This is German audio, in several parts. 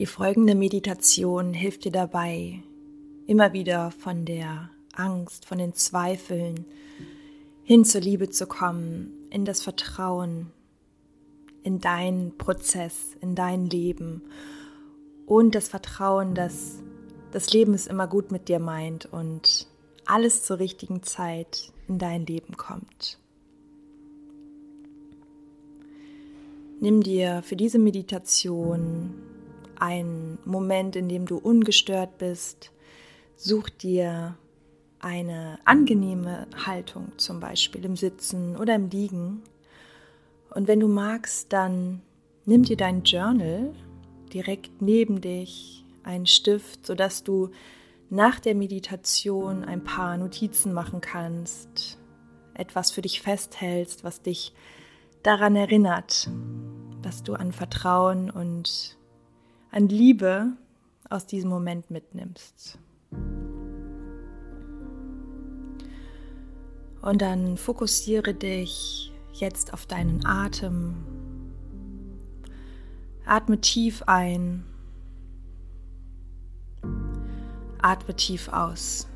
Die folgende Meditation hilft dir dabei, immer wieder von der Angst, von den Zweifeln hin zur Liebe zu kommen, in das Vertrauen, in deinen Prozess, in dein Leben und das Vertrauen, dass das Leben es immer gut mit dir meint und alles zur richtigen Zeit in dein Leben kommt. Nimm dir für diese Meditation einen Moment, in dem du ungestört bist. Such dir eine angenehme Haltung, zum Beispiel im Sitzen oder im Liegen. Und wenn du magst, dann nimm dir dein Journal direkt neben dich, einen Stift, sodass du nach der Meditation ein paar Notizen machen kannst, etwas für dich festhältst, was dich daran erinnert, dass du an Vertrauen und an Liebe aus diesem Moment mitnimmst. Und dann fokussiere dich jetzt auf deinen Atem. Atme tief ein. Atme tief aus.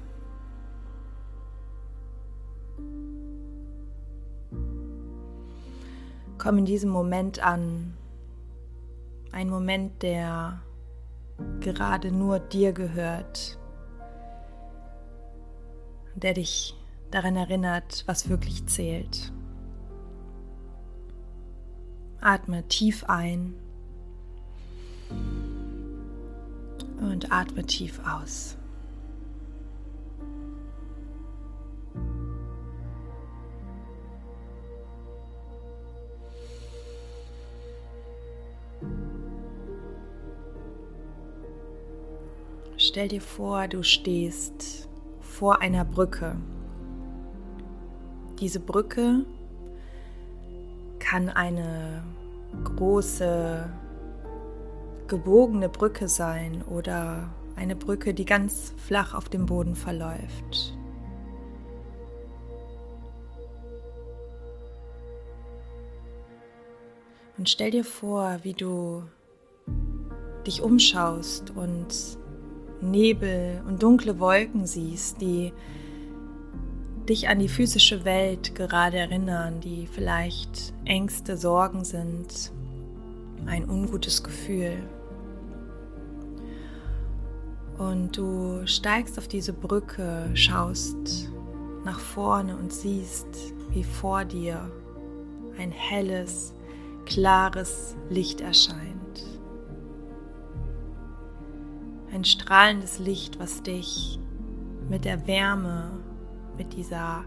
Komm in diesem Moment an. Ein Moment, der gerade nur dir gehört. Der dich daran erinnert, was wirklich zählt. Atme tief ein und atme tief aus. Stell dir vor, du stehst vor einer Brücke. Diese Brücke kann eine große gebogene Brücke sein oder eine Brücke, die ganz flach auf dem Boden verläuft. Und stell dir vor, wie du dich umschaust und Nebel und dunkle Wolken siehst, die dich an die physische Welt gerade erinnern, die vielleicht Ängste, Sorgen sind, ein ungutes Gefühl. Und du steigst auf diese Brücke, schaust nach vorne und siehst, wie vor dir ein helles, klares Licht erscheint. Ein strahlendes Licht, was dich mit der Wärme, mit dieser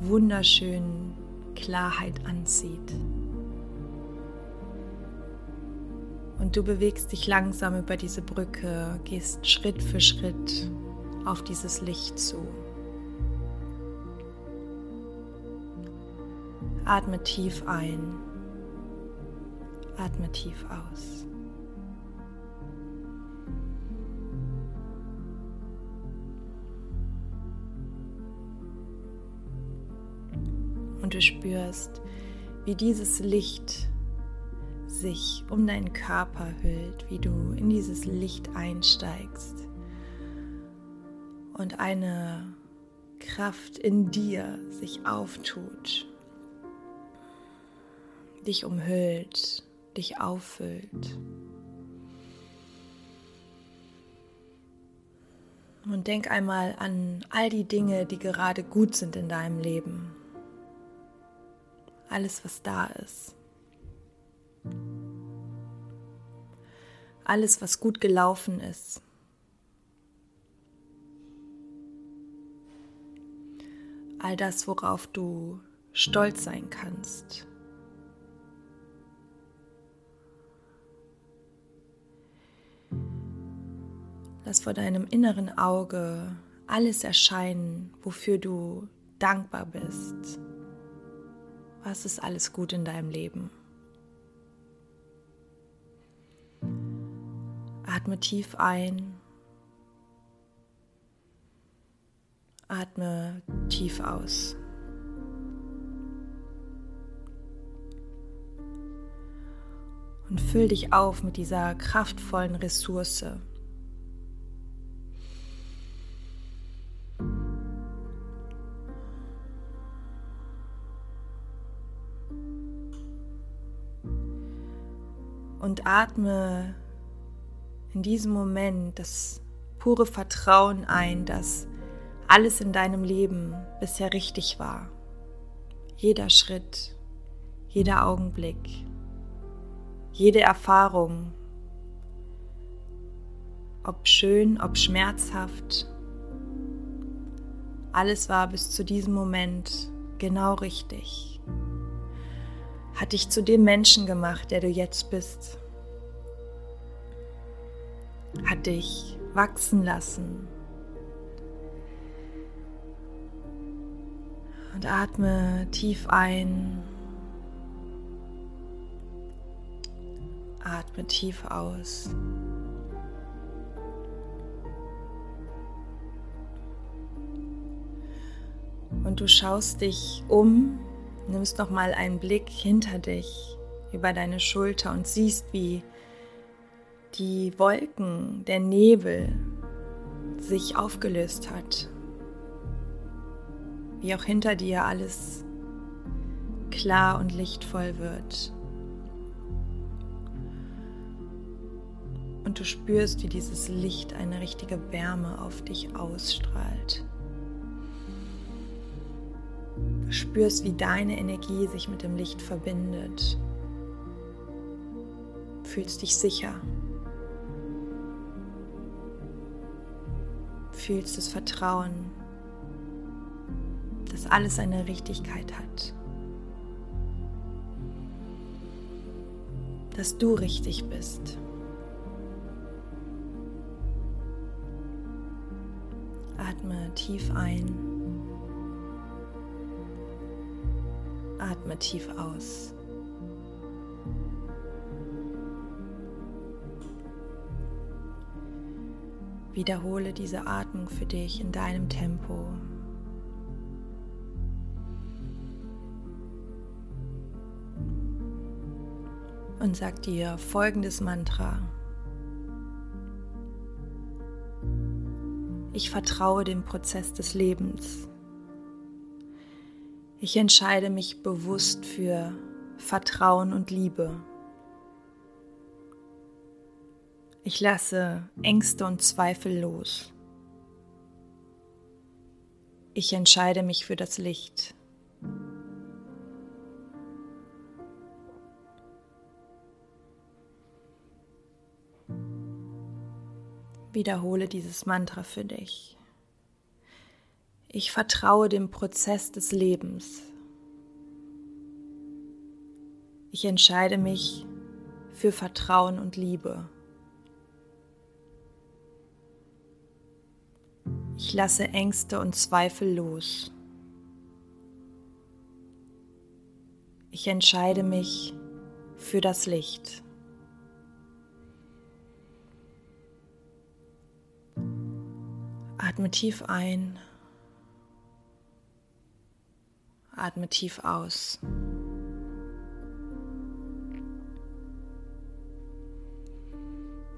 wunderschönen Klarheit anzieht. Und du bewegst dich langsam über diese Brücke, gehst Schritt für Schritt auf dieses Licht zu. Atme tief ein, atme tief aus. Und du spürst, wie dieses Licht sich um deinen Körper hüllt, wie du in dieses Licht einsteigst und eine Kraft in dir sich auftut, dich umhüllt, dich auffüllt. Und denk einmal an all die Dinge, die gerade gut sind in deinem Leben alles, was da ist. Alles, was gut gelaufen ist. All das, worauf du stolz sein kannst. Lass vor deinem inneren Auge alles erscheinen, wofür du dankbar bist. Was ist alles gut in deinem Leben? Atme tief ein. Atme tief aus. und füll dich auf mit dieser kraftvollen Ressource. Und atme in diesem Moment das pure Vertrauen ein, dass alles in deinem Leben bisher richtig war. Jeder Schritt, jeder Augenblick, jede Erfahrung, ob schön, ob schmerzhaft, alles war bis zu diesem Moment genau richtig. Hat dich zu dem Menschen gemacht, der du jetzt bist. Hat dich wachsen lassen. Und atme tief ein. Atme tief aus. Und du schaust dich um, nimmst noch mal einen Blick hinter dich über deine Schulter und siehst, wie die Wolken, der Nebel sich aufgelöst hat. Wie auch hinter dir alles klar und lichtvoll wird. Und du spürst, wie dieses Licht eine richtige Wärme auf dich ausstrahlt. Spürst, wie deine Energie sich mit dem Licht verbindet. Fühlst dich sicher. Fühlst das Vertrauen, dass alles eine Richtigkeit hat. Dass du richtig bist. Atme tief ein. Atme tief aus. Wiederhole diese Atmung für dich in deinem Tempo. Und sag dir folgendes Mantra. Ich vertraue dem Prozess des Lebens. Ich entscheide mich bewusst für Vertrauen und Liebe. Ich lasse Ängste und Zweifel los. Ich entscheide mich für das Licht. Wiederhole dieses Mantra für dich. Ich vertraue dem Prozess des Lebens. Ich entscheide mich für Vertrauen und Liebe. Ich lasse Ängste und Zweifel los. Ich entscheide mich für das Licht. Atme tief ein. Atme tief aus.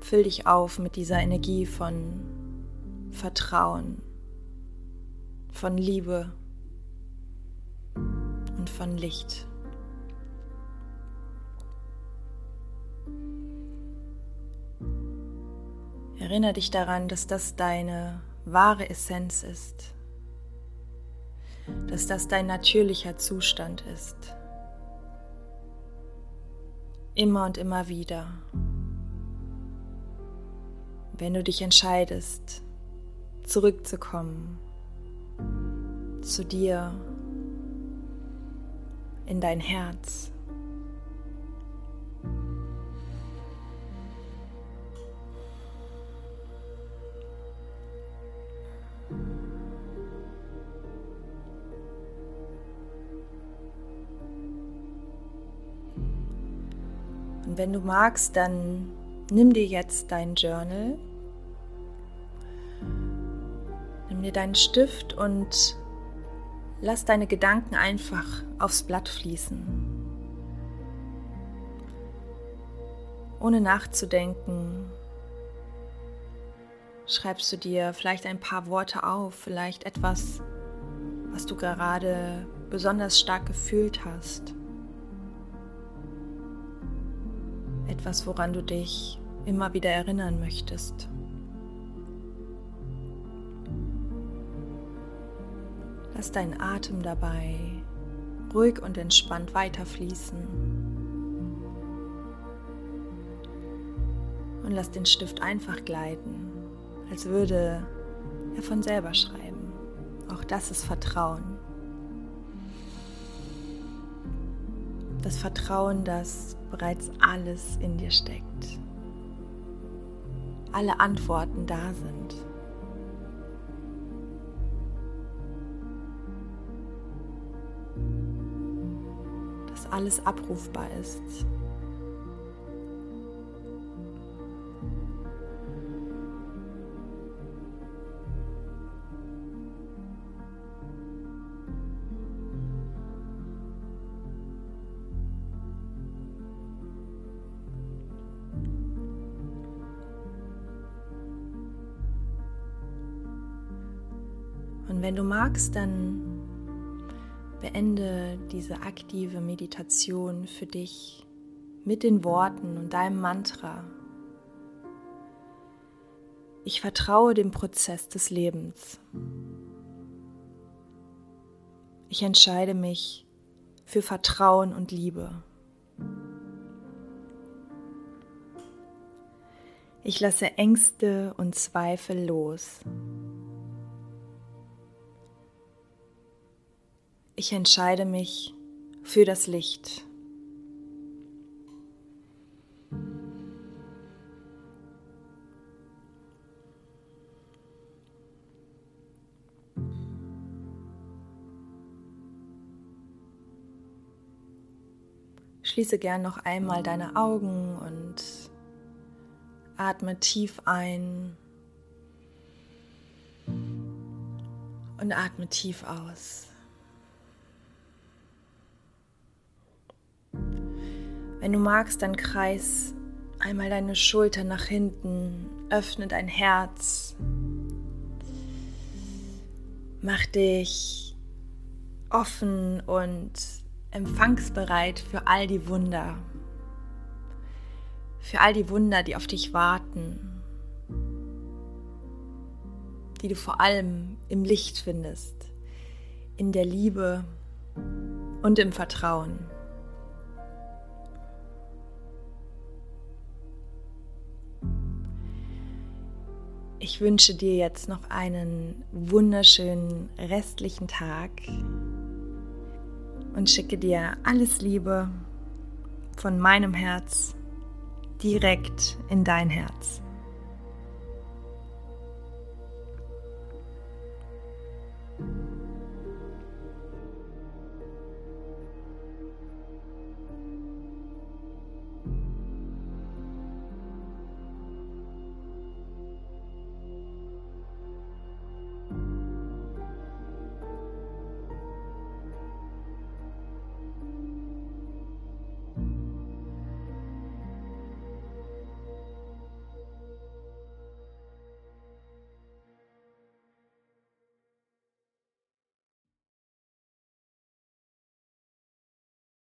Füll dich auf mit dieser Energie von Vertrauen, von Liebe und von Licht. Erinnere dich daran, dass das deine wahre Essenz ist, dass das dein natürlicher Zustand ist. Immer und immer wieder. Wenn du dich entscheidest, zurückzukommen zu dir, in dein Herz. Und wenn du magst, dann nimm dir jetzt dein Journal, nimm dir deinen Stift und lass deine Gedanken einfach aufs Blatt fließen. ohne nachzudenken, schreibst du dir vielleicht ein paar Worte auf, vielleicht etwas, was du gerade besonders stark gefühlt hast. Etwas, woran du dich immer wieder erinnern möchtest. Lass deinen Atem dabei ruhig und entspannt weiterfließen. Und lass den Stift einfach gleiten, als würde er von selber schreiben. Auch das ist Vertrauen. Das Vertrauen, dass bereits alles in dir steckt. Alle Antworten da sind. alles abrufbar ist. Und wenn du magst, dann Beende diese aktive Meditation für dich mit den Worten und deinem Mantra. Ich vertraue dem Prozess des Lebens. Ich entscheide mich für Vertrauen und Liebe. Ich lasse Ängste und Zweifel los. Ich entscheide mich für das Licht. Schließe gern noch einmal deine Augen und atme tief ein und atme tief aus. Wenn du magst, dann kreis einmal deine Schultern nach hinten, öffne dein Herz, mach dich offen und empfangsbereit für all die Wunder, für all die Wunder, die auf dich warten, die du vor allem im Licht findest, in der Liebe und im Vertrauen. Ich wünsche dir jetzt noch einen wunderschönen restlichen Tag und schicke dir alles Liebe von meinem Herz direkt in dein Herz.